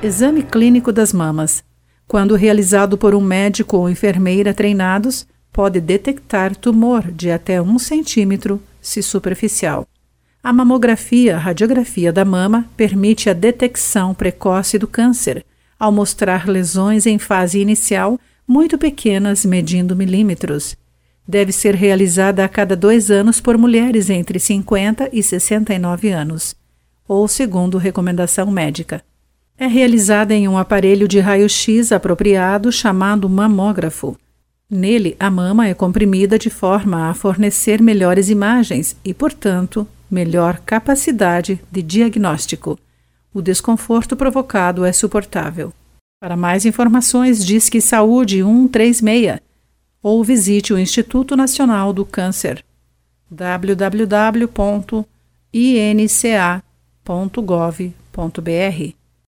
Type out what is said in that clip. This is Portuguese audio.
Exame clínico das mamas. Quando realizado por um médico ou enfermeira treinados, pode detectar tumor de até 1 centímetro, se superficial. A mamografia, radiografia da mama, permite a detecção precoce do câncer, ao mostrar lesões em fase inicial muito pequenas, medindo milímetros. Deve ser realizada a cada dois anos por mulheres entre 50 e 69 anos, ou segundo recomendação médica. É realizada em um aparelho de raio-x apropriado chamado mamógrafo. Nele, a mama é comprimida de forma a fornecer melhores imagens e, portanto, melhor capacidade de diagnóstico. O desconforto provocado é suportável. Para mais informações, diz que Saúde 136 ou visite o Instituto Nacional do Câncer www.inca.gov.br